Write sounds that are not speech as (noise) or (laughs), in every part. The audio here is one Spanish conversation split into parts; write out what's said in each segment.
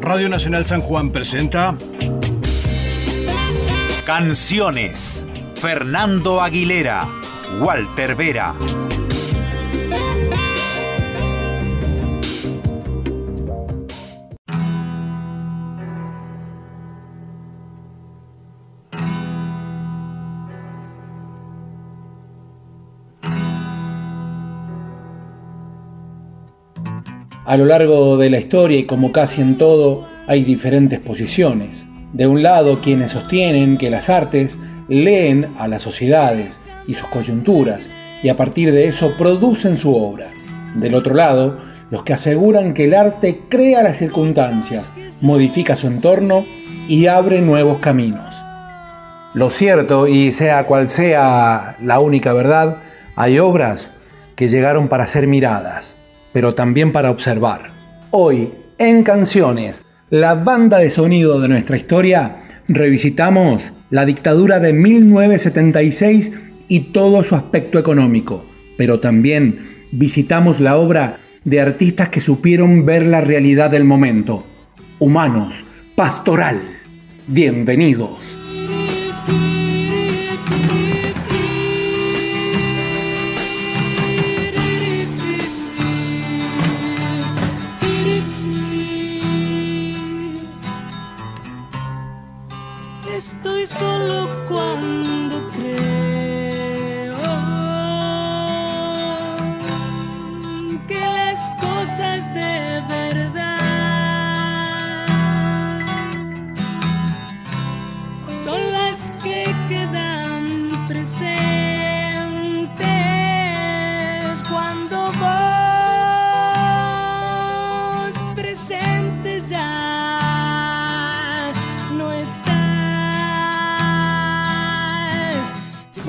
Radio Nacional San Juan presenta Canciones. Fernando Aguilera, Walter Vera. A lo largo de la historia y como casi en todo, hay diferentes posiciones. De un lado, quienes sostienen que las artes leen a las sociedades y sus coyunturas y a partir de eso producen su obra. Del otro lado, los que aseguran que el arte crea las circunstancias, modifica su entorno y abre nuevos caminos. Lo cierto, y sea cual sea la única verdad, hay obras que llegaron para ser miradas pero también para observar. Hoy, en Canciones, la banda de sonido de nuestra historia, revisitamos la dictadura de 1976 y todo su aspecto económico, pero también visitamos la obra de artistas que supieron ver la realidad del momento. Humanos, pastoral. Bienvenidos.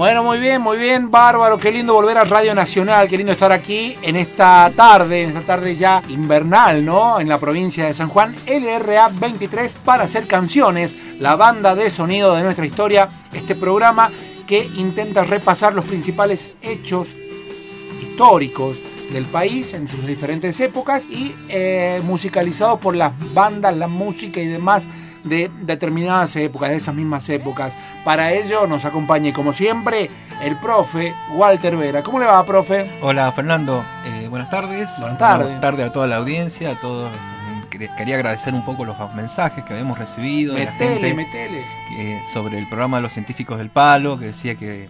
Bueno, muy bien, muy bien, bárbaro, qué lindo volver a Radio Nacional, qué lindo estar aquí en esta tarde, en esta tarde ya invernal, ¿no? En la provincia de San Juan, LRA 23 para hacer canciones, la banda de sonido de nuestra historia, este programa que intenta repasar los principales hechos históricos del país en sus diferentes épocas y eh, musicalizado por las bandas, la música y demás de determinadas épocas, de esas mismas épocas. Para ello nos acompaña, como siempre, el profe Walter Vera. ¿Cómo le va, profe? Hola, Fernando. Eh, buenas tardes. Buenas tardes. Buenas tardes a toda la audiencia, a todos. Quería agradecer un poco los mensajes que habíamos recibido de la gente sobre el programa de los científicos del palo, que decía que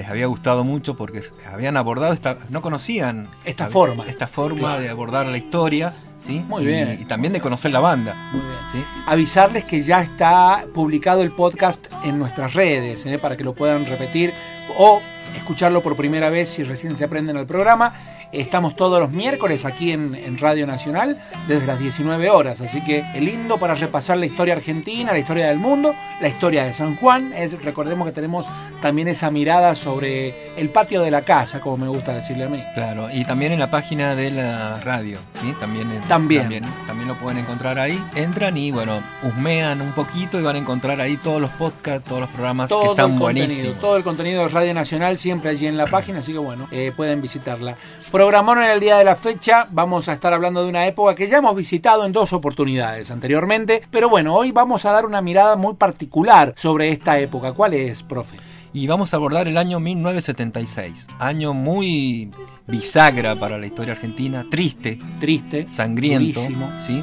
les había gustado mucho porque habían abordado esta, no conocían esta forma, esta forma de abordar la historia, ¿sí? Muy bien. Y también de conocer la banda. Muy bien. ¿sí? Avisarles que ya está publicado el podcast en nuestras redes, ¿eh? para que lo puedan repetir o escucharlo por primera vez si recién se aprenden al programa. Estamos todos los miércoles aquí en, Radio Nacional desde las 19 horas, así que lindo para repasar la historia argentina, la historia del mundo, la historia de San Juan. Es, recordemos que tenemos también esa mirada sobre el patio de la casa, como me gusta decirle a mí. Claro, y también en la página de la radio, ¿sí? También, también. también, lo pueden encontrar ahí. Entran y bueno, husmean un poquito y van a encontrar ahí todos los podcasts, todos los programas que están buenísimos. Todo el contenido de Radio Nacional siempre allí en la página, así que bueno, eh, pueden visitarla. Programón en el día de la fecha, vamos a estar hablando de una época que ya hemos visitado en dos oportunidades anteriormente, pero bueno, hoy vamos a dar una mirada muy particular sobre esta época. ¿Cuál es, profe? Y vamos a abordar el año 1976, año muy bisagra para la historia argentina, triste, triste, sangriento, ¿sí?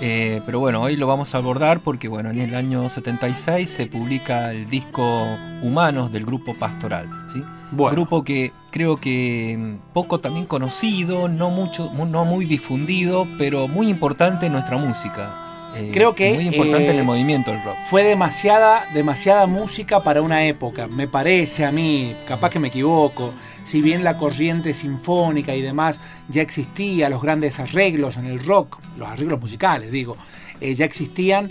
Eh, pero bueno, hoy lo vamos a abordar porque bueno, en el año 76 se publica el disco Humanos del grupo Pastoral, ¿sí? Grupo que creo que mm, poco también conocido, no mucho, no muy difundido, pero muy importante en nuestra música. Eh, Creo que muy importante en el eh, movimiento el rock. Fue demasiada, demasiada música para una época, me parece a mí, capaz que me equivoco. Si bien la corriente sinfónica y demás ya existía, los grandes arreglos en el rock, los arreglos musicales, digo, eh, ya existían.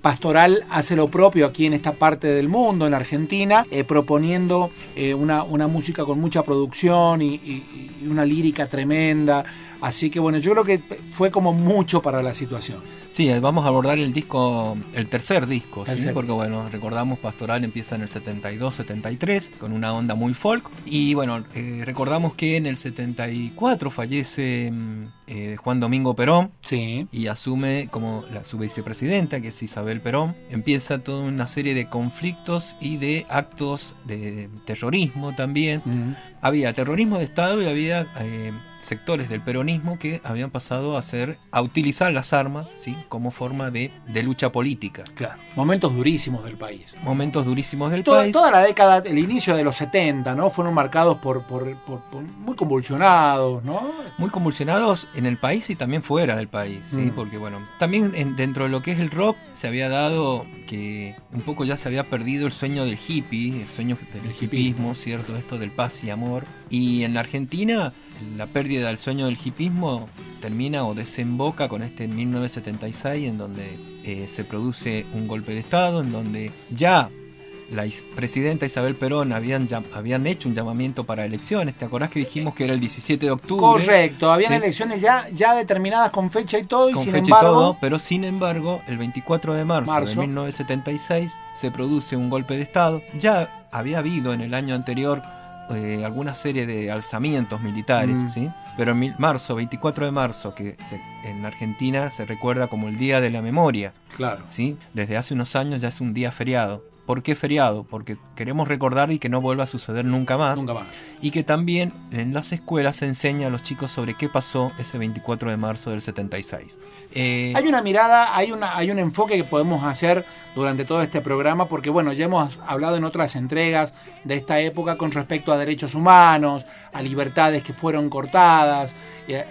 Pastoral hace lo propio aquí en esta parte del mundo, en Argentina, proponiendo una, una, música con mucha producción y, una lírica tremenda. Así que bueno, yo creo que fue como mucho para la situación. Sí, vamos a abordar el disco, el tercer disco, porque bueno, recordamos Pastoral empieza en el 72-73 con una onda muy folk y bueno, eh, recordamos que en el 74 fallece mm, eh, Juan Domingo Perón sí. y asume como la, su vicepresidenta, que es Isabel Perón. Empieza toda una serie de conflictos y de actos de terrorismo también. Había terrorismo de Estado y había eh, sectores del peronismo que habían pasado a hacer, a utilizar las armas, ¿sí? como forma de, de lucha política. Claro, momentos durísimos del país. Momentos durísimos del toda, país. Toda la década, el inicio de los 70, ¿no? Fueron marcados por, por, por, muy convulsionados, ¿no? Muy convulsionados en el país y también fuera del país, ¿sí? Mm. Porque bueno, también en- dentro de lo que es el rock se había dado que un poco ya se había perdido el sueño del hippie, el sueño del El hippismo, ¿cierto? Esto del paz y amor. Y en la Argentina la pérdida del sueño del hipismo termina o desemboca con este en 1976 en donde eh, se produce un golpe de Estado, en donde ya la presidenta Isabel Perón habían, habían hecho un llamamiento para elecciones. ¿Te acordás que dijimos que era el 17 de octubre? Correcto, habían Sí. elecciones ya, ya determinadas con fecha y todo, y con sin fecha embargo. y todo, pero sin embargo, el 24 de marzo, Marzo. de 1976 se produce un golpe de Estado. Ya había habido en el año anterior eh, alguna serie de alzamientos militares, Mm. ¿sí? pero en mil- marzo, 24 de marzo, que se- en Argentina se recuerda como el Día de la Memoria, Claro. ¿sí? desde hace unos años ya es un día feriado. ¿Por qué feriado? Porque queremos recordar y que no vuelva a suceder nunca más. Nunca más. Y que también en las escuelas se enseña a los chicos sobre qué pasó ese 24 de marzo del 76. Eh, Hay una mirada, hay, una, hay un enfoque que podemos hacer durante todo este programa, porque bueno, ya hemos hablado en otras entregas de esta época con respecto a derechos humanos, a libertades que fueron cortadas,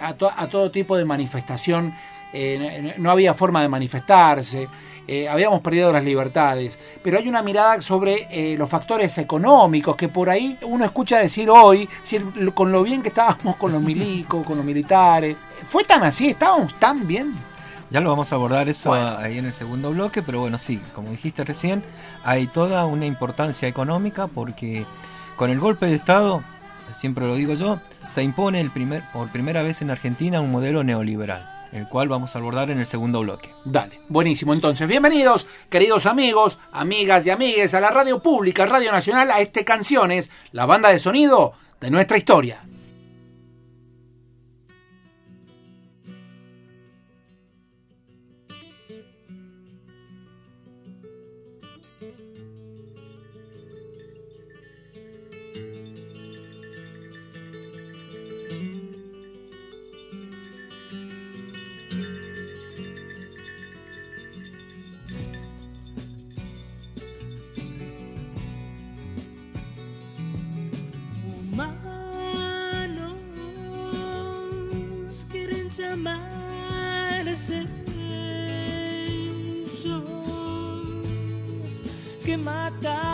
a, to- a todo tipo de manifestación. eh, no había forma de manifestarse, eh, habíamos perdido las libertades, pero hay una mirada sobre eh, los factores económicos que por ahí uno escucha decir hoy, si- con lo bien que estábamos con los (laughs) milicos, con los militares, ¿fue tan así? ¿Estábamos tan bien? Ya lo vamos a abordar eso Bueno. ahí en el segundo bloque, pero bueno, sí, como dijiste recién, hay toda una importancia económica porque con el golpe de Estado, siempre lo digo yo, se impone el primer, por primera vez en Argentina un modelo neoliberal, el cual vamos a abordar en el segundo bloque. Dale, buenísimo. Entonces, bienvenidos, queridos amigos, amigas y amigues, a la radio pública, Radio Nacional, a este Canciones, la banda de sonido de nuestra historia. Que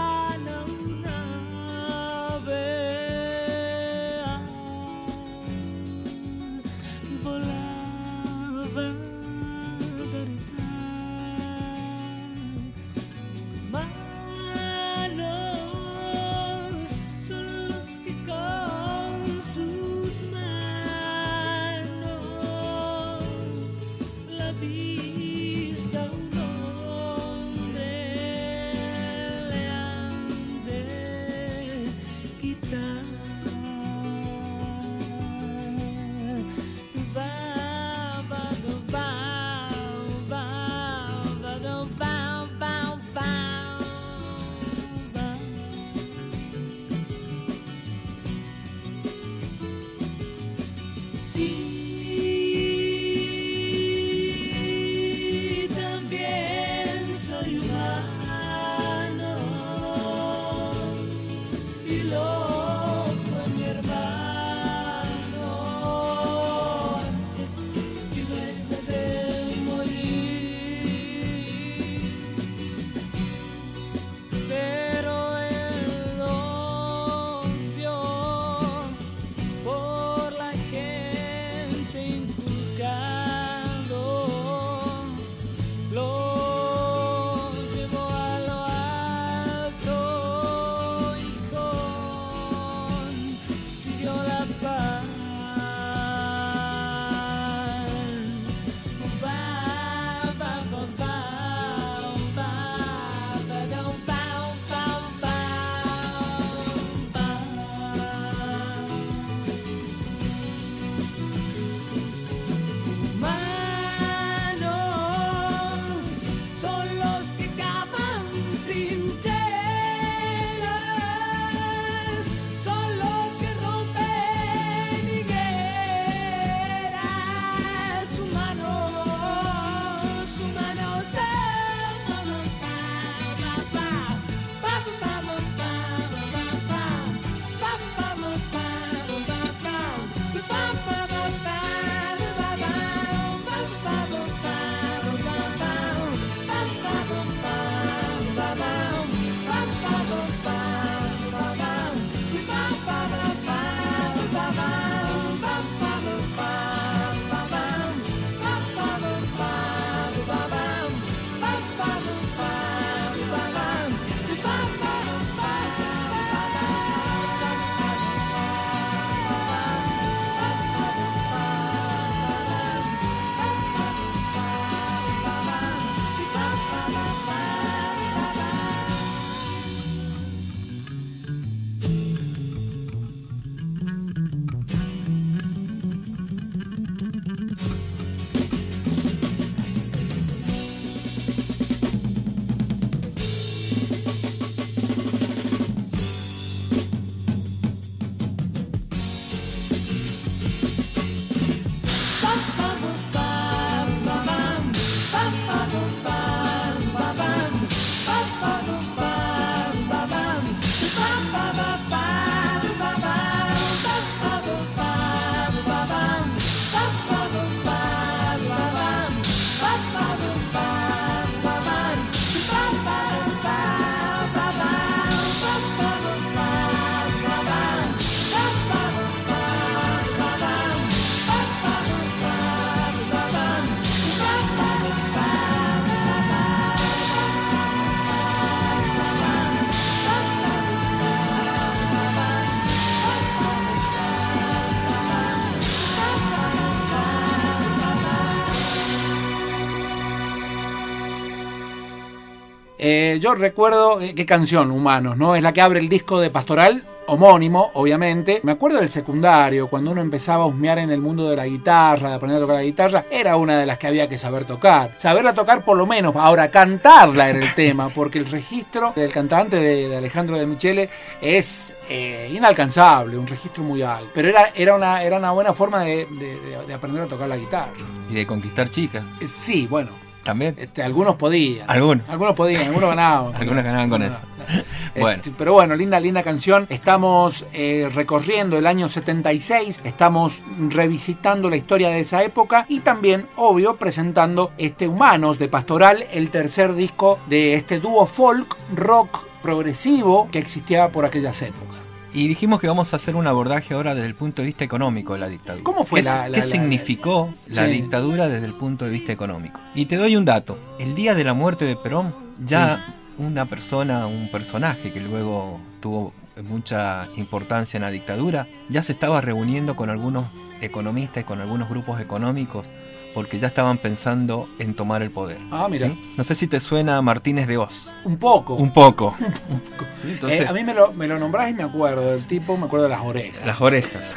Eh, yo recuerdo eh, qué canción, Humanos, ¿no? Es la que abre el disco de Pastoral, homónimo, obviamente. Me acuerdo del secundario, cuando uno empezaba a husmear en el mundo de la guitarra, de aprender a tocar la guitarra, era una de las que había que saber tocar. Saberla tocar por lo menos, ahora cantarla era el (laughs) tema, porque el registro del cantante de, de Alejandro de Michele es eh, inalcanzable, un registro muy alto. Pero era, era, una, era una buena forma de, de- de- de aprender a tocar la guitarra. Y de conquistar chicas. Sí, bueno, También. este, algunos podían. Algunos. Algunos podían, algunos ganaban. (laughs) Algunos ganaban con eso. (laughs) Bueno. Este, pero bueno, linda, linda canción. Estamos eh, recorriendo el año 76, estamos revisitando la historia de esa época y también, obvio, presentando este Humanos de Pastoral, el tercer disco de este dúo folk rock progresivo que existía por aquellas épocas. Y dijimos que vamos a hacer un abordaje ahora desde el punto de vista económico de la dictadura. ¿Cómo fue ¿Qué, la- la- qué la- significó la, Sí. dictadura desde el punto de vista económico? Y te doy un dato. El día de la muerte de Perón, ya una persona, un personaje que luego tuvo mucha importancia en la dictadura, ya se estaba reuniendo con algunos economistas y con algunos grupos económicos porque ya estaban pensando en tomar el poder. Ah, mira. ¿sí? No sé si te suena Martínez de Oz. Un poco. Un poco. (laughs) Entonces, Eh, a mí me lo, me lo nombrás y me acuerdo del tipo, me acuerdo de las orejas. las orejas.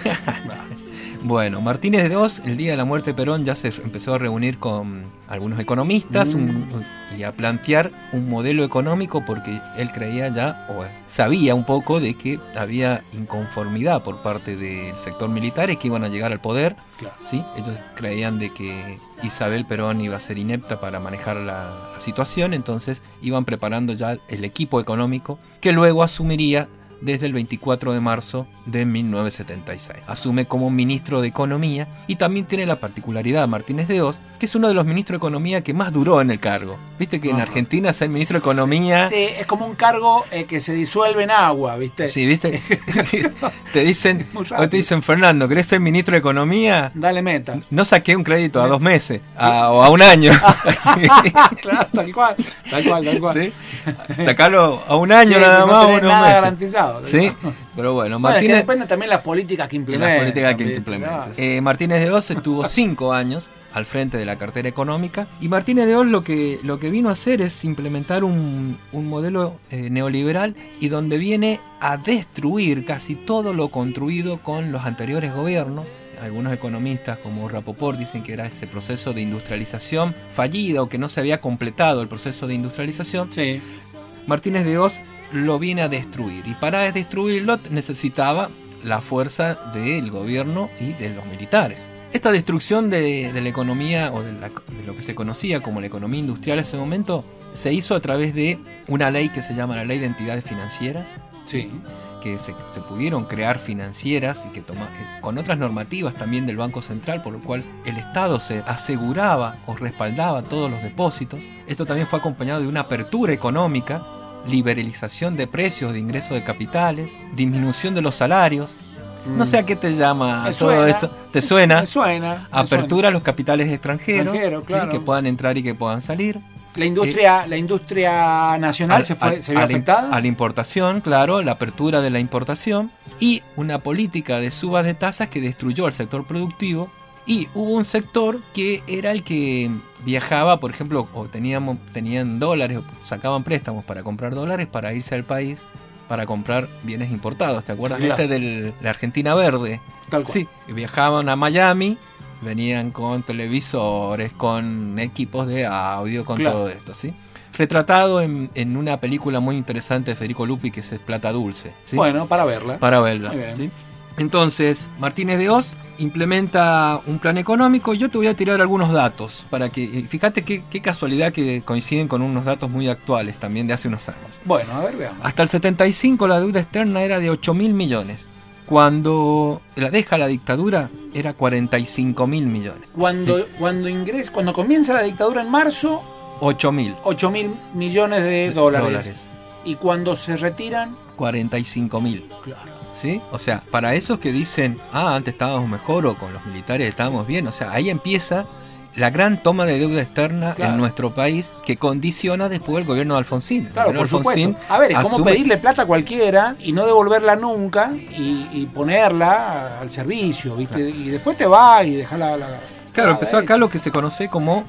Bueno, Martínez de Oz, el día de la muerte de Perón, ya se empezó a reunir con algunos economistas Mm. un- y a plantear un modelo económico porque él creía ya, o sabía un poco de que había inconformidad por parte del sector militar y que iban a llegar al poder. Claro. ¿sí? Ellos creían de que Isabel Perón iba a ser inepta para manejar la, la situación, entonces iban preparando ya el equipo económico que luego asumiría desde el 24 de marzo de 1976. Asume como ministro de Economía y también tiene la particularidad Martínez de Oz, que es uno de los ministros de Economía que más duró en el cargo. Viste que en. Argentina ser ministro de Economía... Sí, es como un cargo eh, que se disuelve en agua, ¿viste? Sí, viste. (laughs) (laughs) te dicen, hoy te dicen, Fernando, ¿querés ser ministro de Economía? Dale meta. No saqué un crédito a dos meses (laughs) a- o a un año. Sí. claro, tal cual, tal cual, tal cual. ¿Sí? Sacarlo a un año Sí, nada no más o tenés unos nada meses. garantizado. Sí, pero bueno, Bueno, es que Martínez, depende también de las políticas que implementa. las políticas que implementa. Claro. Eh, Martínez de Oz estuvo cinco años al frente de la cartera económica y Martínez de Oz lo que, lo que vino a hacer es implementar un, un modelo eh, neoliberal y donde viene a destruir casi todo lo construido con los anteriores gobiernos. Algunos economistas como Rapoport dicen que era ese proceso de industrialización fallida o que no se había completado el proceso de industrialización. Sí. Martínez de Oz lo viene a destruir y para destruirlo necesitaba la fuerza del gobierno y de los militares. Esta destrucción de, de la economía o de, la- de lo que se conocía como la economía industrial en ese momento se hizo a través de una ley que se llama la Ley de Entidades Financieras, Sí. que se, se pudieron crear financieras y que toma, eh, con otras normativas también del Banco Central, por lo cual el Estado se aseguraba o respaldaba todos los depósitos. Esto también fue acompañado de una apertura económica, liberalización de precios de ingreso de capitales, disminución de los salarios. No sé a qué te llama todo suena, esto. ¿Te suena? Me suena. me Apertura a los capitales extranjeros, Extranjero, ¿sí? claro. que puedan entrar y que puedan salir. La industria, la industria nacional Al- se, fue, al- se vio afectada. A la importación, claro, la apertura de la importación y una política de subas de tasas que destruyó al sector productivo. Y hubo un sector que era el que viajaba, por ejemplo, o teníamos, tenían dólares, o sacaban préstamos para comprar dólares para irse al país para comprar bienes importados. ¿Te acuerdas Claro. este de la Argentina Verde? Tal cual. Sí, viajaban a Miami, venían con televisores, con equipos de audio, con Claro. todo esto, ¿sí? Retratado en, en una película muy interesante de Federico Lupi que es Plata Dulce, ¿sí? Bueno, para verla. para verla. ¿sí? Entonces, Martínez de Oz implementa un plan económico. Yo te voy a tirar algunos datos para que, y fíjate qué, qué casualidad que coinciden con unos datos muy actuales también de hace unos años. Bueno, a ver, veamos. Hasta el 75 la deuda externa era de 8 mil millones. Cuando la deja la dictadura era 45 mil millones. Cuando, cuando ingresa, cuando comienza la dictadura en marzo, 8 mil 8 mil millones de dólares. Y cuando se retiran, 45 mil. claro. ¿Sí? O sea, para esos que dicen, ah, antes estábamos mejor o con los militares estábamos bien, o sea, ahí empieza la gran toma de deuda externa Claro. en nuestro país que condiciona después el gobierno de Alfonsín. Claro, por supuesto. A ver, es como asume- pedirle plata a cualquiera y no devolverla nunca y, y ponerla al servicio, ¿viste? Y después te va y deja la. la- Claro, la empezó acá lo que se conoce como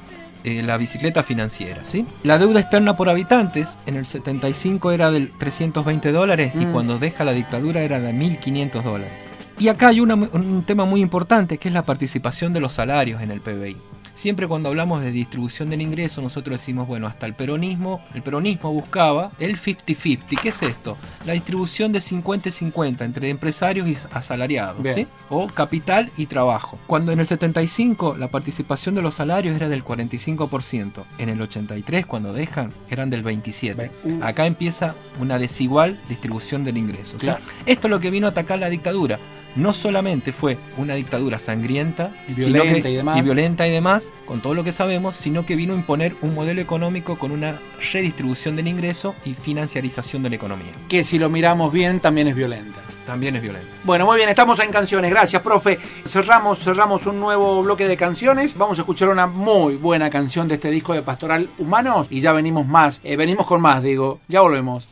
eh, la bicicleta financiera. ¿sí? La deuda externa por habitantes en el 75 era de 320 dólares y Mm. cuando deja la dictadura era de 1.500 dólares. Y acá hay una- un tema muy importante que es la participación de los salarios en el PBI. Siempre cuando hablamos de distribución del ingreso, nosotros decimos, bueno, hasta el peronismo, el peronismo buscaba el 50-50. ¿Qué es esto? La distribución de 50-50 entre empresarios y asalariados. ¿sí? O capital y trabajo. Cuando en el 75 la participación de los salarios era del 45%, en el 83 cuando dejan eran del 27%. Uh. Acá empieza una desigual distribución del ingreso. ¿sí? Claro. Esto es lo que vino a atacar la dictadura. No solamente fue una dictadura sangrienta Y sino violenta que- y demás. violenta y demás, con todo lo que sabemos, sino que vino a imponer un modelo económico con una redistribución del ingreso y financiarización de la economía. Que si lo miramos bien también es violenta. También es violenta. Bueno, muy bien, estamos en canciones. Gracias, profe. Cerramos, cerramos un nuevo bloque de canciones. Vamos a escuchar una muy buena canción de este disco de Pastoral Humanos y ya venimos más. Eh, venimos con más, digo. Ya volvemos.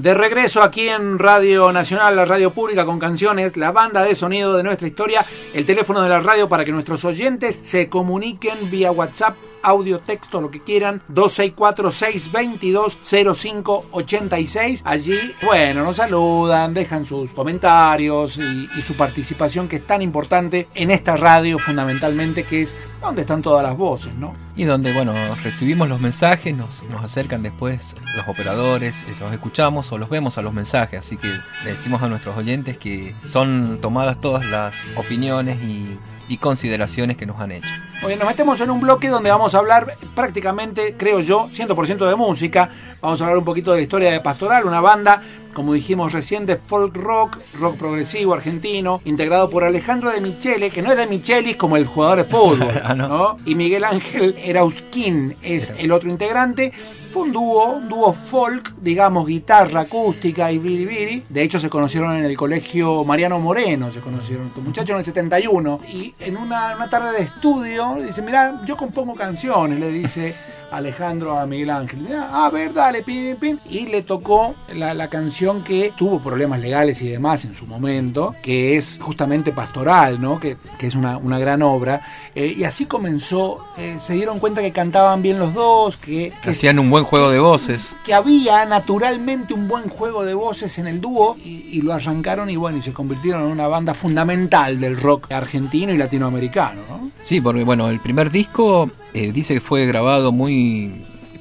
De regreso aquí en Radio Nacional, la radio pública con canciones, la banda de sonido de nuestra historia, el teléfono de la radio para que nuestros oyentes se comuniquen vía WhatsApp audio, texto, lo que quieran. 264-622-0586. Allí, bueno, nos saludan, dejan sus comentarios y, su participación que es tan importante en esta radio fundamentalmente que es donde están todas las voces, ¿no? Y donde, bueno, recibimos los mensajes, nos, nos acercan después los operadores, eh, los escuchamos o los vemos a los mensajes, así que le decimos a nuestros oyentes que son tomadas todas las opiniones y, y consideraciones que nos han hecho. Oye, nos metemos en un bloque donde vamos a hablar prácticamente, creo yo, 100% de música. Vamos a hablar un poquito de la historia de Pastoral, una banda, como dijimos recién, de folk rock, rock progresivo argentino, integrado por Alejandro de Michele, que no es de Michelis como el jugador de fútbol, (laughs) Ah, no. ¿no? Y Miguel Ángel Erauskin es el otro integrante. Fue un dúo, un dúo folk, digamos, guitarra acústica y biribiri. De hecho, se conocieron en el colegio Mariano Moreno, se conocieron estos muchachos en el 71. Y en una, una tarde de estudio, dice, mira, yo compongo canciones, le dice Alejandro a Miguel Ángel. "Ah, A ver, dale, pin, pin. Y le tocó la, la canción que tuvo problemas legales y demás en su momento, que es justamente Pastoral, ¿no? Que, que es una, una gran obra. Eh, y así comenzó, eh, se dieron cuenta que cantaban bien los dos, que, que Hacían un buen juego de voces. que había naturalmente un buen juego de voces en el dúo y, y lo arrancaron y bueno, y se convirtieron en una banda fundamental del rock argentino y latinoamericano, ¿no? Sí, porque bueno, el primer disco eh, dice que fue grabado muy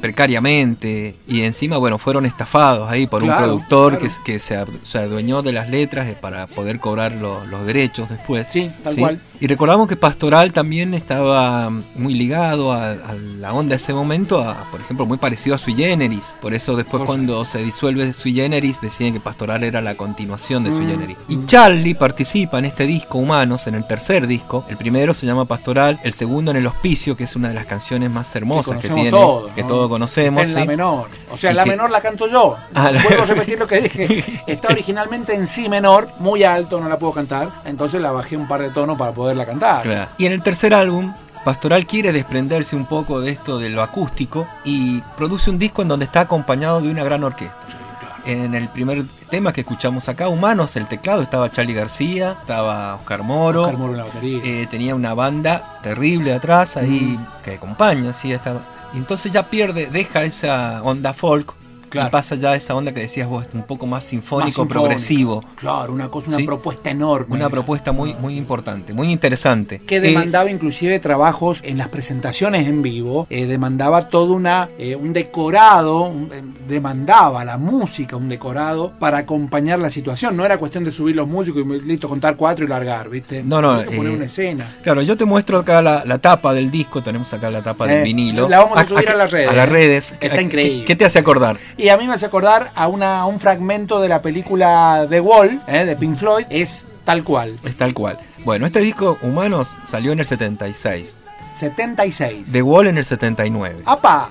precariamente y encima, bueno, fueron estafados ahí por Claro, un productor claro. que, que se, se adueñó de las letras eh, para poder cobrar lo- los derechos después. Sí, tal cual. Y recordamos que Pastoral también estaba muy ligado a, a la onda de ese momento, a, por ejemplo, muy parecido a Sui Generis. Por eso después Por cuando se disuelve Sui Generis decían que Pastoral era la continuación de Sui Mm. Generis. Y Charlie participa en este disco Humanos, en el tercer disco. El primero se llama Pastoral, el segundo en El Hospicio, que es una de las canciones más hermosas que, tiene, todos, que ¿no? todos conocemos. En la menor. O sea, Y la que- menor la canto yo. Ah, Vuelvo a (laughs) repetir lo que dije. Está originalmente en si menor, muy alto, no la puedo cantar. Entonces la bajé un par de tonos para poderla cantar. Claro. Y en el tercer álbum, Pastoral quiere desprenderse un poco de esto de lo acústico y produce un disco en donde está acompañado de una gran orquesta. Sí, claro. En el primer tema que escuchamos acá, Humanos, el teclado, estaba Charlie García, estaba Oscar Moro, Oscar Moro en la batería. eh, tenía una banda terrible atrás ahí que acompaña, sí, esta- y entonces ya pierde, deja esa onda folk Claro. y pasa ya esa onda que decías vos, un poco más Más sinfónico, progresivo. Claro, una cosa, una Sí. propuesta enorme. Una propuesta muy, muy importante, muy interesante. que Eh, demandaba inclusive trabajos en las presentaciones en vivo, eh, demandaba todo una, eh, un decorado, un- demandaba la música, un decorado para acompañar la situación. No era cuestión de subir los músicos y listo, contar cuatro y largar, ¿viste? No, no, poner una escena. Claro, yo te muestro acá la, la tapa del disco, tenemos acá la tapa del vinilo. la vamos a subir a las redes, A las redes. Está ¿Qué- increíble. ¿Qué, te hace acordar? Y a mí me hace acordar a, una, a un fragmento de la película The Wall, eh, de Pink Floyd, es tal cual, Es tal cual. Bueno, este disco, Humanos, salió en el 76. 76. The Wall en el 79. ¡Apa!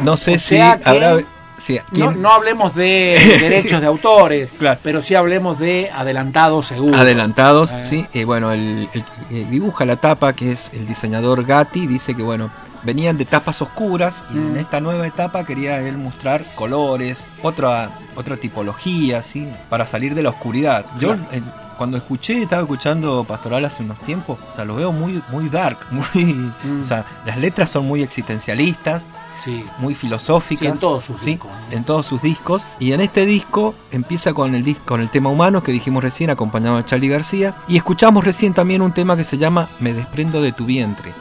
No sé o si habrá... sí, No, hablemos de (laughs) derechos de autores, Claro. pero sí hablemos de adelantados seguro. Adelantados, Eh. sí. Eh, bueno, el, el dibuja la tapa, que es el diseñador Gatti, dice que, bueno, venían de tapas oscuras y Mm. en esta nueva etapa quería él mostrar colores, otra, otra tipología, ¿sí? Para salir de la oscuridad. Yo, Claro. eh, cuando escuché, estaba escuchando Pastoral hace unos tiempos, o sea, lo veo muy, muy dark, (laughs) muy... Mm. O sea, las letras son muy existencialistas, Sí. muy filosóficas. Sí, en todos sus ¿sí? discos, ¿no? En todos sus discos. Y en este disco empieza con el, dis- con el tema humano que dijimos recién, acompañado de Charlie García. Y escuchamos recién también un tema que se llama Me desprendo de tu vientre.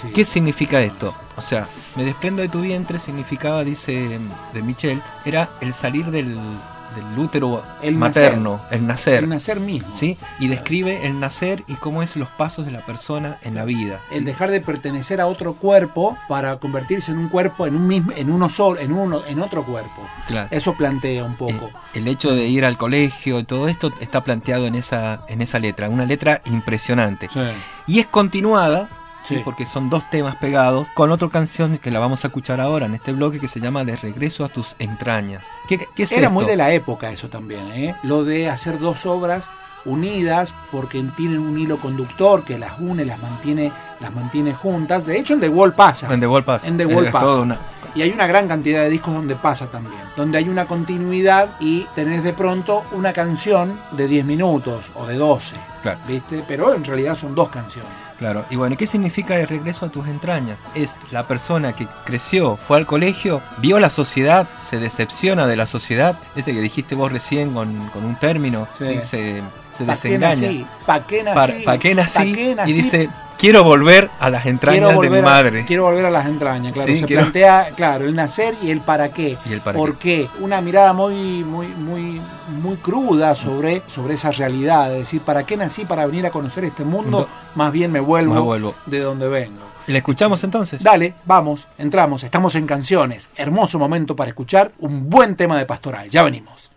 Sí. ¿Qué significa esto? O sea, me desprendo de tu vientre significaba, dice de Michel, era el salir del, del útero El materno, el nacer. El nacer mismo. ¿Sí? Y describe el nacer y cómo es los pasos de la persona en la vida. ¿sí? El dejar de pertenecer a otro cuerpo para convertirse en un cuerpo, en un mismo, en uno solo, en uno, en otro cuerpo. Claro. Eso plantea un Eh, poco. el hecho de ir al colegio, todo esto está planteado en esa, en esa letra, una letra impresionante. Sí. Y es continuada, ¿sí? Sí. porque son dos temas pegados, con otra canción que la vamos a escuchar ahora en este bloque que se llama De regreso a tus entrañas. ¿Qué, qué es Era esto? muy de la época eso también, ¿eh? Lo de hacer dos obras unidas porque tienen un hilo conductor que las une, las mantiene, las mantiene juntas. De hecho, en The Wall pasa. En The Wall Pass. En The Wall pasa. una- Y hay una gran cantidad de discos donde pasa también, donde hay una continuidad y tenés de pronto una canción de 10 minutos o de 12, Claro. ¿viste? Pero en realidad son dos canciones. Claro, y bueno, ¿qué significa el regreso a tus entrañas? Es la persona que creció, fue al colegio, vio la sociedad, se decepciona de la sociedad, este que dijiste vos recién con, con un término, Sí. se, se desengaña. ¿Pa' qué nací? ¿Para pa qué nací? ¿Pa' qué nací? Y dice, quiero volver a las entrañas de mi a- madre. quiero volver a las entrañas, claro. Sí, se quiero- plantea, claro, el nacer y el para qué. Y el para ¿Por qué? Una mirada muy, muy, muy, muy cruda sobre, sobre esa realidad. Es decir, ¿para qué nací para venir a conocer este mundo? No. Más bien me vuelvo, Me vuelvo. de donde vengo. ¿Le escuchamos entonces? Dale, vamos, entramos, estamos en canciones. Hermoso momento para escuchar un buen tema de pastoral. Ya venimos.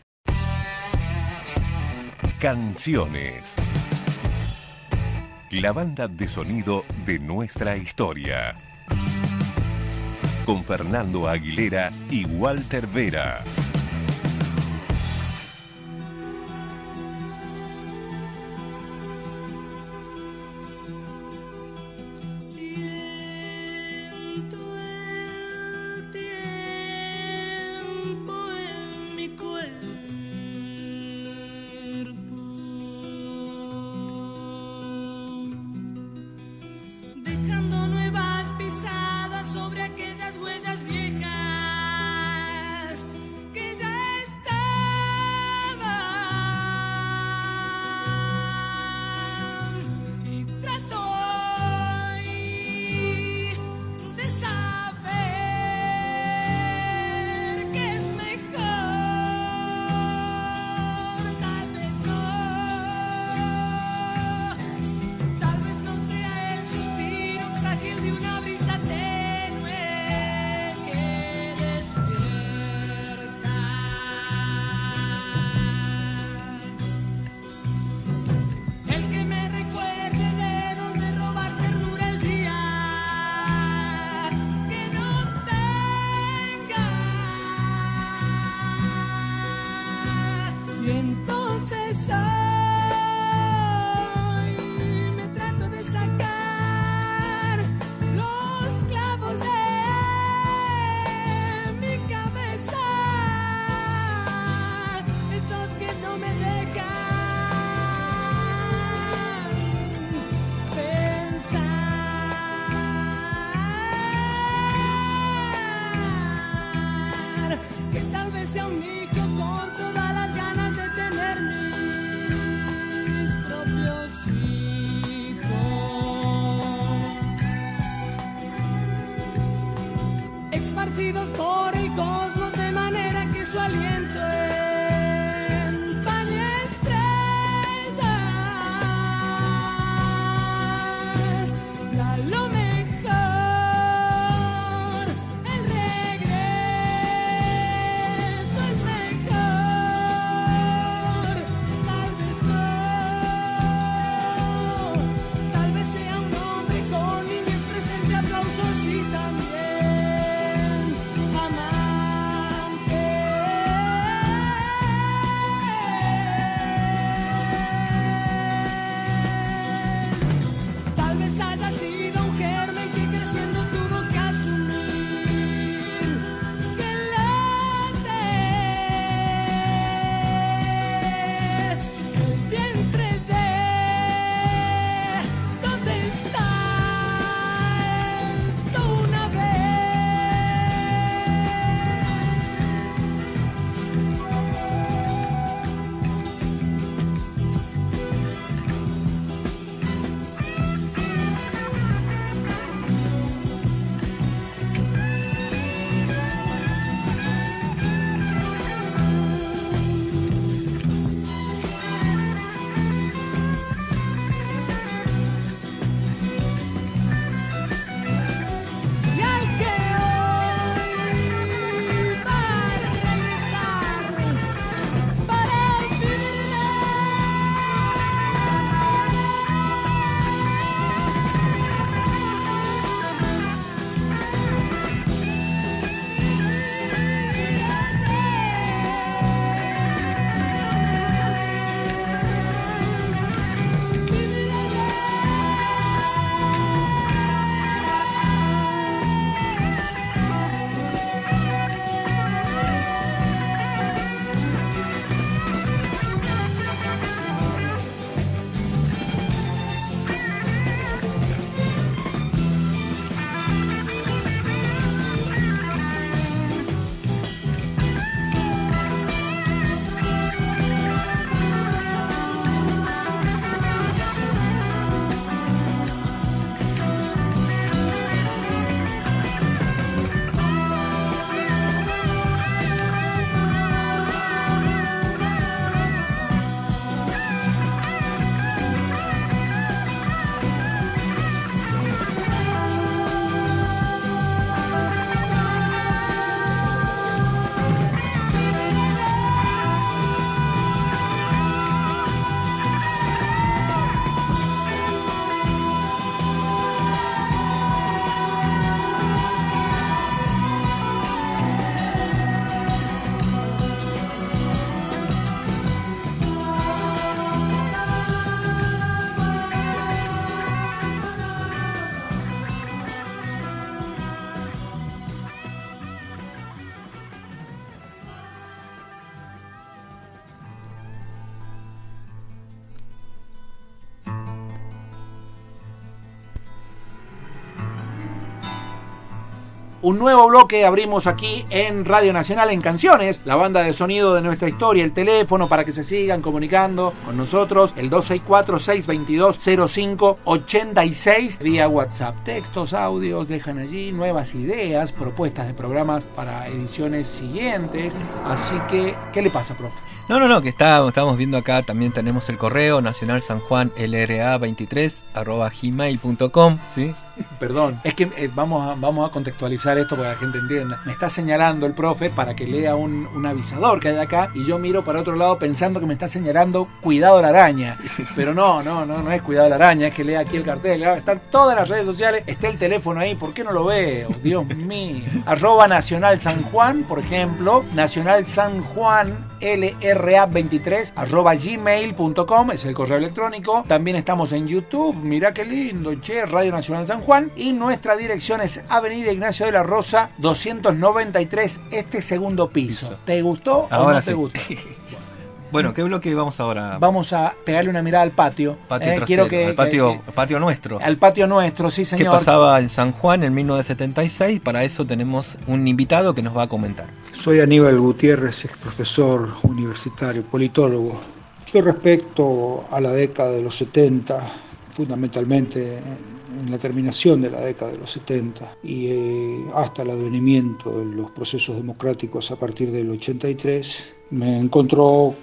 Canciones. La banda de sonido de nuestra historia. Con Fernando Aguilera y Walter Vera. Un nuevo bloque abrimos aquí en Radio Nacional en Canciones, la banda de sonido de nuestra historia, el teléfono para que se sigan comunicando con nosotros, el 264-622-0586 vía WhatsApp. Textos, audios, dejan allí nuevas ideas, propuestas de programas para ediciones siguientes. Así que, ¿qué le pasa, profe? No, no, no, que está, estamos viendo acá, también tenemos el correo nacional san juan lra 23 arroba gmail.com, ¿sí? Perdón, es que eh, vamos, a, vamos a contextualizar esto para que la gente entienda. Me está señalando el profe para que lea un, un, avisador que hay acá y yo miro para otro lado pensando que me está señalando cuidado la araña. Pero no, no, no, no es cuidado la araña, es que lea aquí el cartel. Están todas las redes sociales, está el teléfono ahí, ¿por qué no lo veo? Dios (laughs) mío. Arroba Nacional San Juan, por ejemplo, Nacional San Juan lra23 arroba gmail.com es el correo electrónico. También estamos en YouTube, mirá qué lindo, che, Radio Nacional San Juan. Y nuestra dirección es Avenida Ignacio de la Rosa, 293, este segundo piso. ¿Te gustó Ahora o no sí. te gustó? (laughs) Bueno, ¿qué bloque vamos ahora? Vamos a pegarle una mirada al patio. Patio Eh, trasero, quiero que, al patio, que- patio nuestro. al patio nuestro, sí ¿Qué señor. pasaba en San Juan en 1976? Para eso tenemos un invitado que nos va a comentar. Soy Aníbal Gutiérrez, ex profesor universitario, politólogo. Yo respecto a la década de los 70, fundamentalmente en la terminación de la década de los 70 y eh, hasta el advenimiento de los procesos democráticos a partir del 83, me encontró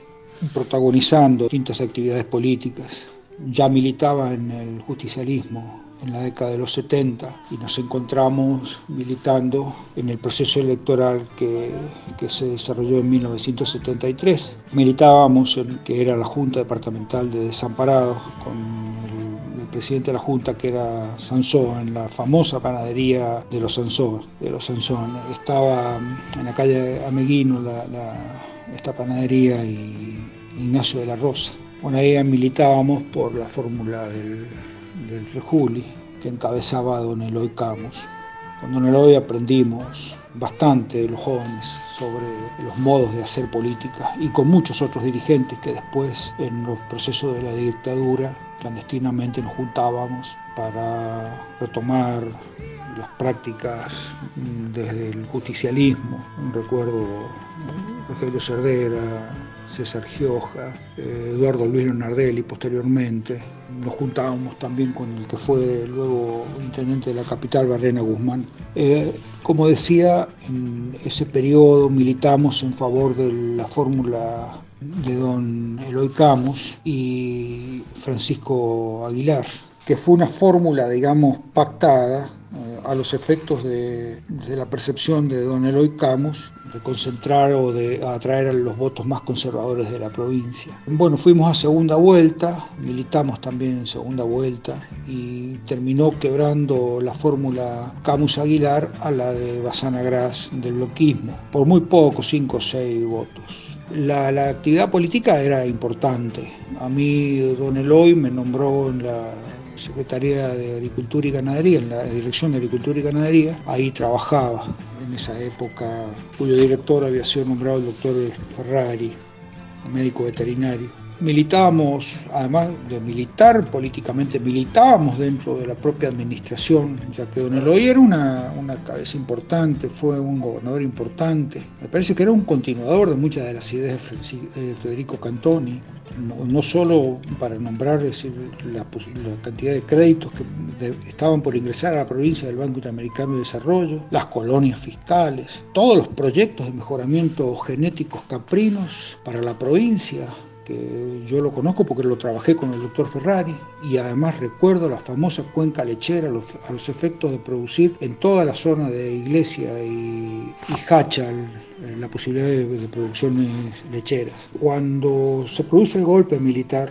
protagonizando distintas actividades políticas. Ya militaba en el justicialismo en la década de los 70 y nos encontramos militando en el proceso electoral que, que se desarrolló en 1973. Militábamos en que era la Junta Departamental de Desamparados con el, presidente de la Junta que era Sansó en la famosa panadería de los Sansó, de los Sansón. Estaba en la calle Ameguino la, la- esta panadería y Ignacio de la Rosa. Bueno, ahí militábamos por la fórmula del, del Frejuli, que encabezaba don Eloy Camus. Con don Eloy aprendimos bastante de los jóvenes sobre los modos de hacer política y con muchos otros dirigentes que después en los procesos de la dictadura clandestinamente nos juntábamos para retomar las prácticas mm, desde el justicialismo. Recuerdo Rogelio Cerdera, César Gioja, eh, Eduardo Luis Nardelli posteriormente. Nos juntábamos también con el que fue luego intendente de la capital, Barrena Guzmán. Eh, como decía, en ese periodo militamos en favor de la fórmula de don Eloy Camus y Francisco Aguilar, que fue una fórmula, digamos, pactada eh, a los efectos de, de la percepción de don Eloy Camus de concentrar o de atraer a los votos más conservadores de la provincia. Bueno, fuimos a segunda vuelta, militamos también en segunda vuelta y terminó quebrando la fórmula Camus Aguilar a la de Basana Gras del bloquismo, por muy poco, cinco o seis votos. La, la actividad política era importante. A mí don Eloy me nombró en la Secretaría de Agricultura y Ganadería, en la Dirección de Agricultura y Ganadería, ahí trabajaba en esa época, cuyo director había sido nombrado el doctor Ferrari, médico veterinario. Militábamos, además de militar políticamente, militábamos dentro de la propia administración, ya que Don Eloy era una, una cabeza importante, fue un gobernador importante. Me parece que era un continuador de muchas de las ideas de Federico Cantoni, no, solo para nombrar decir, la cantidad de créditos que de- estaban por ingresar a la provincia del Banco Interamericano de Desarrollo, las colonias fiscales, todos los proyectos de mejoramiento genéticos caprinos para la provincia, que yo lo conozco porque lo trabajé con el doctor Ferrari y además recuerdo la famosa cuenca lechera, los- a los efectos de producir en toda la zona de Iglesia y, y Hachal eh, la posibilidad de, de producciones lecheras. Cuando se produce el golpe militar,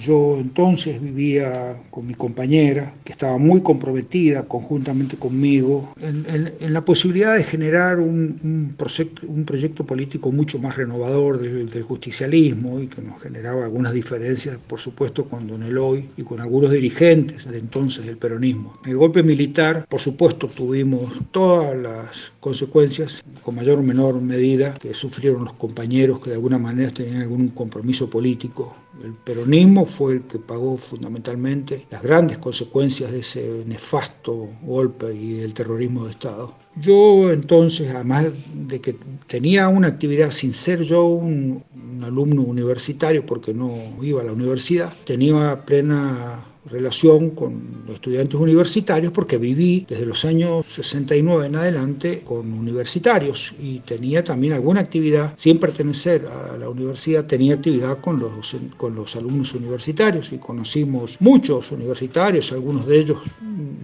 yo entonces vivía con mi compañera, que estaba muy comprometida conjuntamente conmigo, en, la posibilidad de generar un, un proyecto, un proyecto político mucho más renovador del, del justicialismo y que nos generaba algunas diferencias, por supuesto, con Don Eloy y con algunos dirigentes de entonces del peronismo. El golpe militar, por supuesto, tuvimos todas las consecuencias, con mayor o menor medida, que sufrieron los compañeros que de alguna manera tenían algún compromiso político El peronismo fue el que pagó fundamentalmente las grandes consecuencias de ese nefasto golpe y el terrorismo de Estado. Yo entonces, además de que tenía una actividad sin ser yo un, un alumno universitario, porque no iba a la universidad, tenía plena relación con los estudiantes universitarios porque viví desde los años 69 en adelante con universitarios y tenía también alguna actividad, sin pertenecer a la universidad, tenía actividad con los, con los alumnos universitarios y conocimos muchos universitarios, algunos de ellos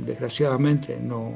desgraciadamente no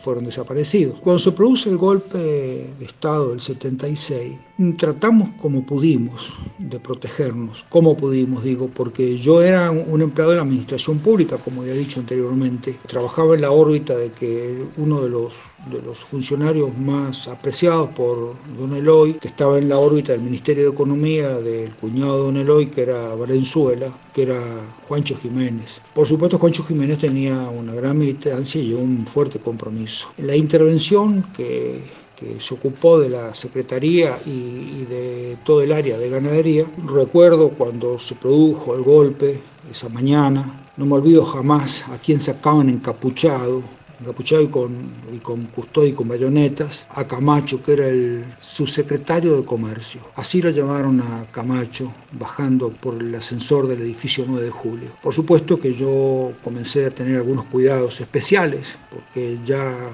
fueron desaparecidos. Cuando se produce el golpe de Estado del 76, tratamos como pudimos de protegernos, como pudimos, digo, porque yo era un empleado de la administración pública, como he dicho anteriormente, trabajaba en la órbita de que uno de los, de los funcionarios más apreciados por Don Eloy, que estaba en la órbita del Ministerio de Economía del cuñado de Don Eloy, que era Valenzuela, que era Juancho Jiménez. Por supuesto, Juancho Jiménez tenía una gran militancia y un fuerte compromiso. La intervención que que se ocupó de la Secretaría y, y, de todo el área de ganadería. Recuerdo cuando se produjo el golpe esa mañana, no me olvido jamás a quien sacaban encapuchado, encapuchado y con, y con custodia y con bayonetas, a Camacho, que era el subsecretario de Comercio. Así lo llamaron a Camacho, bajando por el ascensor del edificio 9 de julio. Por supuesto que yo comencé a tener algunos cuidados especiales, porque ya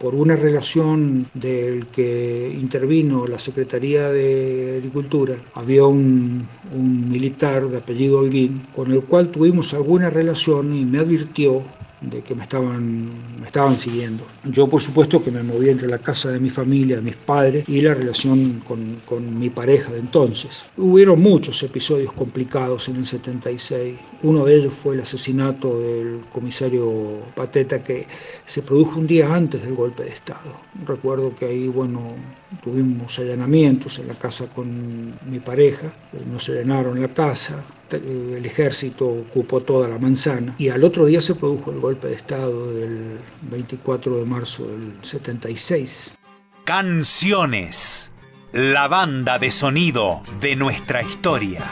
por una relación del que intervino la Secretaría de Agricultura, había un, un, militar de apellido Holguín con el cual tuvimos alguna relación y me advirtió de que me estaban, me estaban siguiendo. Yo por supuesto que me moví entre la casa de mi familia, mis padres y la relación con, con mi pareja de entonces. Hubieron muchos episodios complicados en el 76. Uno de ellos fue el asesinato del comisario Pateta que se produjo un día antes del golpe de Estado. Recuerdo que ahí, bueno, tuvimos allanamientos en la casa con mi pareja, nos allanaron la casa, el ejército ocupó toda la manzana y al otro día se produjo el golpe de Estado del 24 de marzo del 76. Canciones, la banda de sonido de nuestra historia.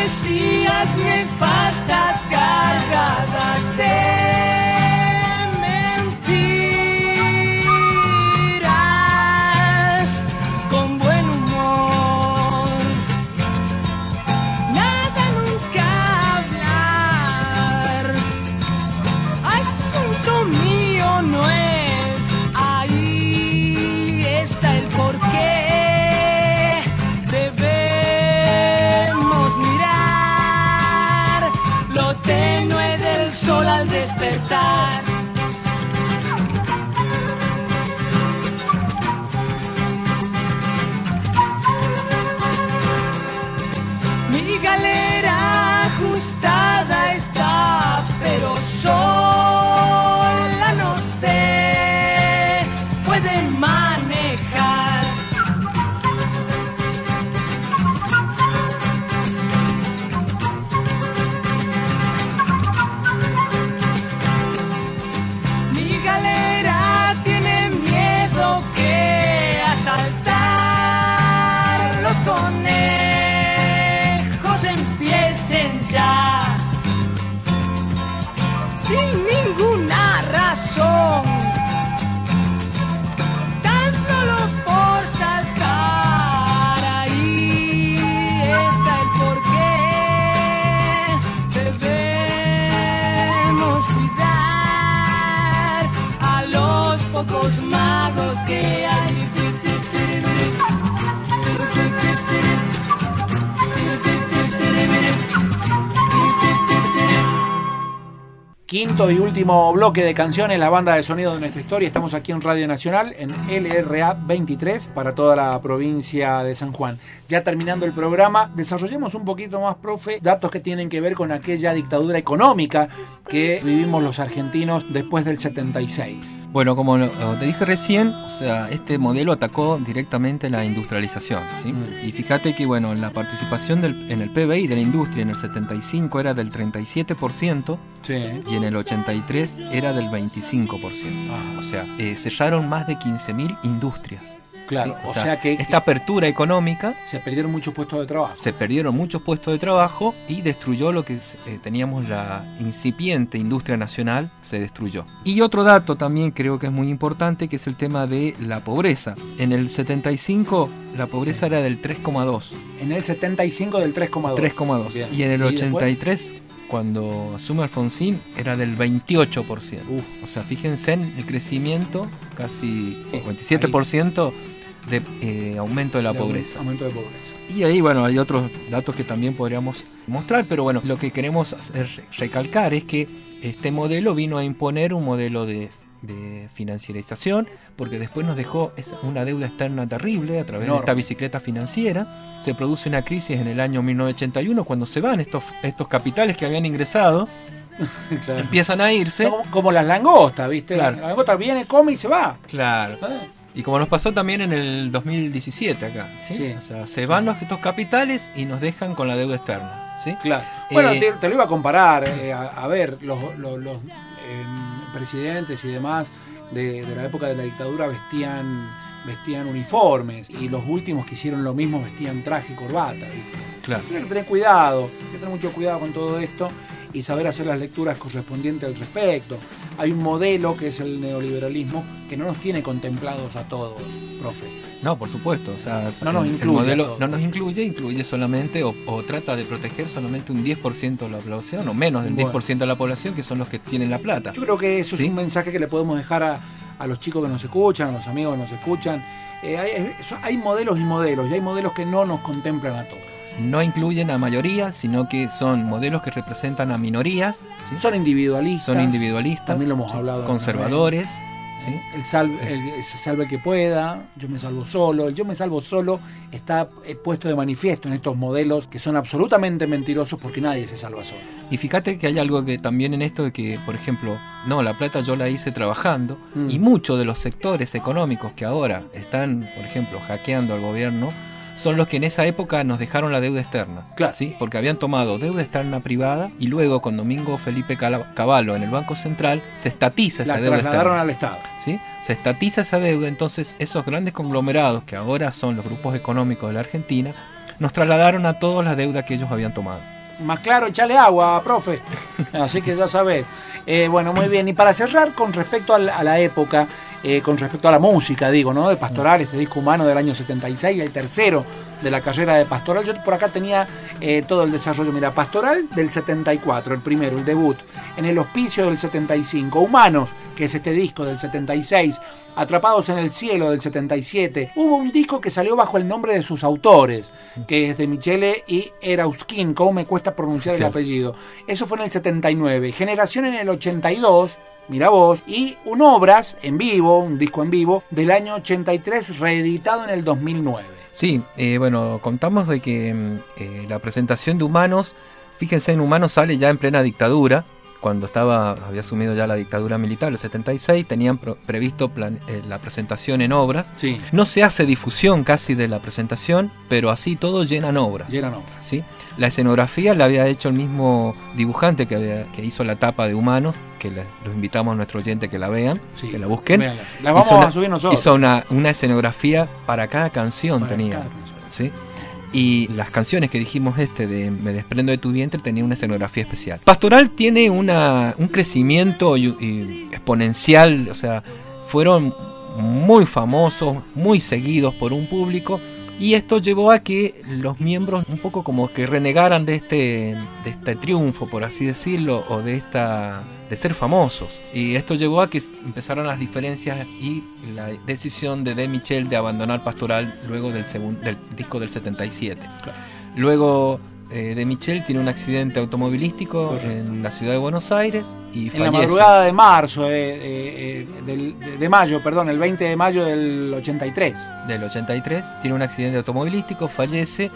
Poesías nefastas último bloque de canciones, la banda de sonido de nuestra historia. Estamos aquí en Radio Nacional, en LRA 23, para toda la provincia de San Juan. Ya terminando el programa, desarrollemos un poquito más, profe, datos que tienen que ver con aquella dictadura económica que vivimos los argentinos después del 76. Bueno, como te dije recién, o sea, este modelo atacó directamente la industrialización. ¿sí? Y fíjate que bueno, la participación del- en el PBI de la industria en el 75 era del 37% Sí. y en el 83 era del 25%. Ah. O sea, eh, sellaron más de 15.000 industrias. Claro, ¿sí? o sea que- esta apertura económica Se perdieron muchos puestos de trabajo. se perdieron muchos puestos de trabajo y destruyó lo que eh, teníamos la incipiente industria nacional, se destruyó. Y otro dato también creo que es muy importante, que es el tema de la pobreza. En el 75 la pobreza era del 3,2. En el 75 del 3,2. 3,2. Bien. Y en el ¿Y después? 83, cuando asume Alfonsín, era del 28%. O sea, fíjense en el crecimiento, casi 57% de eh, aumento de la De pobreza. Aumento de pobreza. Y ahí, bueno, hay otros datos que también podríamos mostrar, pero bueno, lo que queremos hacer recalcar es que este modelo vino a imponer un modelo de, de financiarización, porque después nos dejó una deuda externa terrible a través de esta bicicleta financiera. Se produce una crisis en el año 1981 cuando se van estos, estos capitales que habían ingresado, (laughs) Claro. empiezan a irse. Como las langostas, ¿viste? Claro. La langosta viene, come y se va. Claro. Ah, Y como nos pasó también en el 2017 acá, ¿sí? Sí. O sea, se van los, estos capitales y nos dejan con la deuda externa, ¿sí? Claro. Bueno, Eh, te, te lo iba a comparar. eh, a, a ver, los, los- los, eh, presidentes y demás de, de la época de la dictadura vestían vestían uniformes y los últimos que hicieron lo mismo vestían traje y corbata. ¿viste? Claro. Hay que tener cuidado, hay que tener mucho cuidado con todo esto y saber hacer las lecturas correspondientes al respecto. Hay un modelo que es el neoliberalismo que no nos tiene contemplados a todos, profe. No, por supuesto. O sea, No nos incluye el modelo no nos incluye, incluye solamente o, o trata de proteger solamente un 10% de la población o menos del Bueno. 10% de la población que son los que tienen la plata. Yo creo que eso ¿Sí? es un mensaje que le podemos dejar a, a los chicos que nos escuchan, a los amigos que nos escuchan. Eh, hay modelos y modelos, y hay modelos que no nos contemplan a todos. No incluyen a mayoría, sino que son modelos que representan a minorías, ¿sí? Son individualistas. son individualistas, También lo hemos hablado. conservadores, ¿sí? El salve, el, se salve el que pueda, yo me salvo solo. El yo me salvo solo está eh, puesto de manifiesto en estos modelos que son absolutamente mentirosos porque nadie se salva solo. Y fíjate que hay algo que también en esto de que, por ejemplo, no, la plata yo la hice trabajando Mm. y muchos de los sectores económicos que ahora están, por ejemplo, hackeando al gobierno, son los que en esa época nos dejaron la deuda externa. Claro. ¿sí? Porque habían tomado deuda externa privada y luego con Domingo Felipe Cavallo en el Banco Central se estatiza esa La deuda trasladaron externa. al Estado. ¿sí? Se estatiza esa deuda, entonces esos grandes conglomerados que ahora son los grupos económicos de la Argentina, nos trasladaron a todos la deuda que ellos habían tomado. Más claro, echale agua, profe. (laughs) Así que ya sabés. Eh, bueno, muy bien. Y para cerrar con respecto a la, época, eh, con respecto a la música, digo, ¿no? De Pastoral, este disco humano del año 76, el tercero de la carrera de Pastoral. Yo por acá tenía eh, todo el desarrollo. Mira, Pastoral del 74, el primero, el debut. En el hospicio del 75. Humanos, que es este disco del 76. Atrapados en el cielo del 77. Hubo un disco que salió bajo el nombre de sus autores, que es de Michele y Erauskin. ¿Cómo me cuesta pronunciar el apellido? Eso fue en el 79. Generación en el 82. Mira vos, y un obras en vivo, un disco en vivo, del año 83, reeditado en el 2009. Sí, eh, bueno, contamos de que mm, eh, la presentación de Humanos, fíjense, en Humanos sale ya en plena dictadura, cuando estaba había asumido ya la dictadura militar, el 76, tenían previsto plan- eh, la presentación en obras. Sí, No se hace difusión casi de la presentación, pero así todo llenan obras. llenan obras. ¿sí? La escenografía la había hecho el mismo dibujante que, había- que hizo la tapa de Humanos, que le- los invitamos a nuestro oyente que la vean, Sí, que la busquen. véanla. La vamos Hizo una- a subir nosotros. Hizo una, una escenografía para cada canción Para tenía. cada canción. ¿sí? Y las canciones que dijimos este de Me desprendo de tu vientre tenía una escenografía especial. Pastoral tiene una, un crecimiento exponencial, o sea, fueron muy famosos, muy seguidos por un público y esto llevó a que los miembros un poco como que renegaran de este, de este triunfo, por así decirlo, o de esta de ser famosos. Y esto llevó a que empezaran las diferencias y la decisión de De Michel de abandonar Pastoral luego del, del disco del 77. Luego eh, de Michel tiene un accidente automovilístico Correcto. en la ciudad de Buenos Aires y En la madrugada de marzo, eh, eh, del- de mayo, perdón, el 20 de mayo del 83. del 83, tiene un accidente automovilístico, fallece,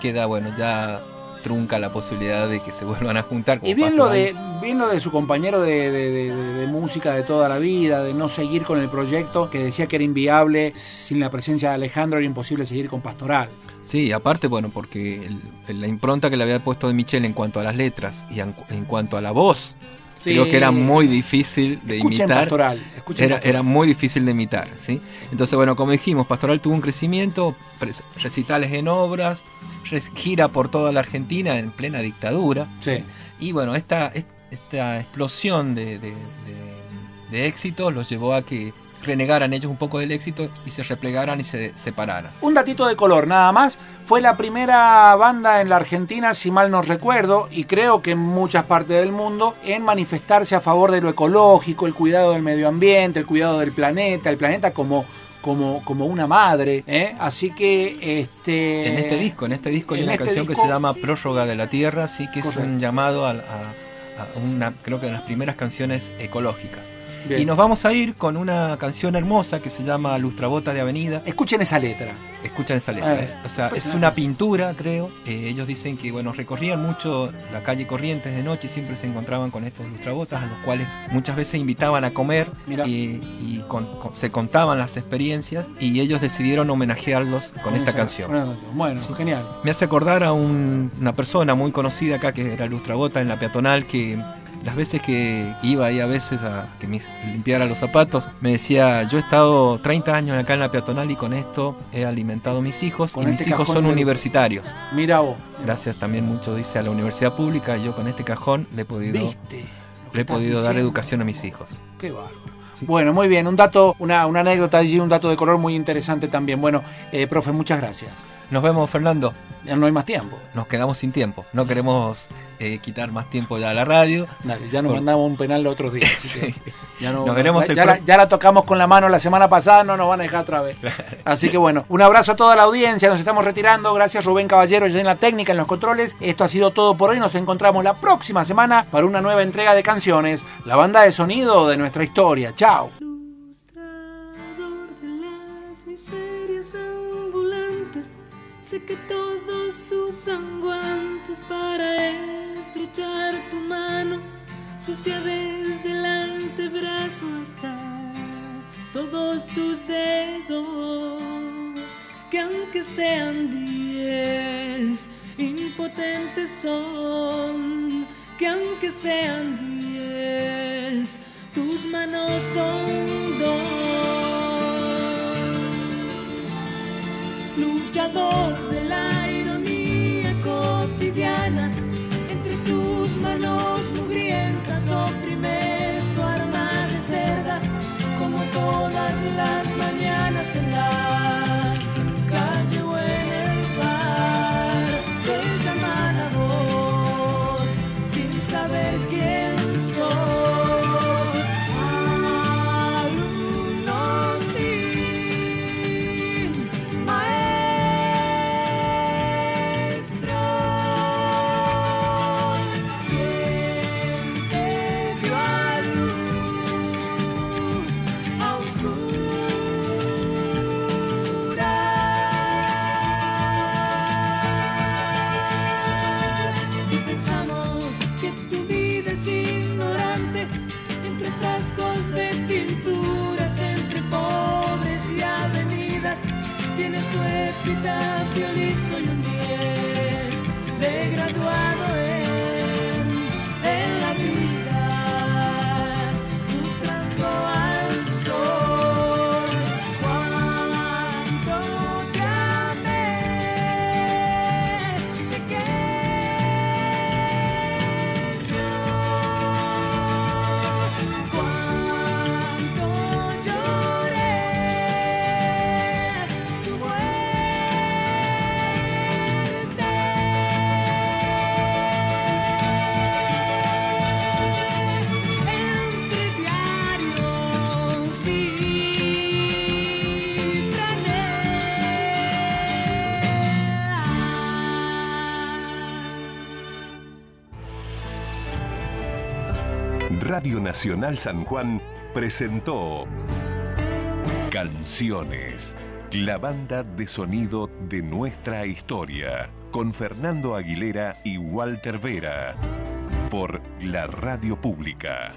queda, bueno, ya trunca la posibilidad de que se (laughs) vuelvan a juntar. Y bien lo, de, bien lo de su compañero de, de- de- de- de música de toda la vida, de no seguir con el proyecto, que decía que era inviable, sin la presencia de Alejandro era imposible seguir con Pastoral. Sí, aparte, bueno, porque el- la impronta que le había puesto de Michel en cuanto a las letras y en, en cuanto a la voz, Sí. creo que era muy difícil de Escuchen imitar. Pastoral, escuchen Era, Pastoral. era muy difícil de imitar, ¿sí? Entonces, bueno, como dijimos, Pastoral tuvo un crecimiento, recitales en obras, gira por toda la Argentina en plena dictadura. Sí. Y bueno, esta, est- esta explosión de, de, de- de éxitos los llevó a que renegaran ellos un poco del éxito y se replegaran y se separaran. Un datito de color, nada más. Fue la primera banda en la Argentina, si mal no recuerdo, y creo que en muchas partes del mundo, en manifestarse a favor de lo ecológico, el cuidado del medio ambiente, el cuidado del planeta, el planeta como, como, como una madre. ¿eh? Así que este. En este disco, en este disco hay una este canción disco- que se llama Prórroga de la Tierra, sí que es un llamado a, a- a una, creo que de las primeras canciones ecológicas. Bien. Y nos vamos a ir con una canción hermosa que se llama Lustrabota de Avenida. Escuchen esa letra. Escuchan esa letra. Eh, es- o sea, es una pintura, creo. Eh, ellos dicen que, bueno, recorrían mucho la calle Corrientes de noche y siempre se encontraban con estos lustrabotas, a los cuales muchas veces invitaban a comer y, y con- con- se contaban las experiencias y ellos decidieron homenajearlos con esta esa- canción. Bueno, Sí. genial. Me hace acordar a un- una persona muy conocida acá que era Lustrabota en la peatonal que las veces que iba ahí a veces a que me limpiara los zapatos, me decía, yo he estado 30 años acá en la peatonal y con esto he alimentado a mis hijos Con y mis este hijos son de- universitarios. Mira vos. Gracias también mucho, dice, a la universidad pública, yo con este cajón le he podido, he podido dar educación a mis hijos. Qué bárbaro. Bueno, muy bien, un dato, una, una anécdota allí, un dato de color muy interesante también. Bueno, eh, profe, muchas gracias. Nos vemos, Fernando. Ya no hay más tiempo. Nos quedamos sin tiempo. No queremos eh, quitar más tiempo ya a la radio. Dale, ya nos Por- mandamos un penal los otros días. (laughs) ya, no- Nos veremos ya, el ya la, ya la tocamos con la mano la semana pasada, no nos van a dejar otra vez. Así que bueno, un abrazo a toda la audiencia, nos estamos retirando. Gracias Rubén Caballero, ya en la técnica, en los controles. Esto ha sido todo por hoy. Nos encontramos la próxima semana para una nueva entrega de canciones, la banda de sonido de nuestra historia. Chao. Sé que todos usan guantes para estrechar tu mano, sucia desde el antebrazo hasta todos tus dedos, que aunque sean diez, impotentes son, que aunque sean diez, tus manos son dos. Luchador de la Radio Nacional San Juan presentó Canciones, la banda de sonido de nuestra historia, con Fernando Aguilera y Walter Vera, por la radio pública.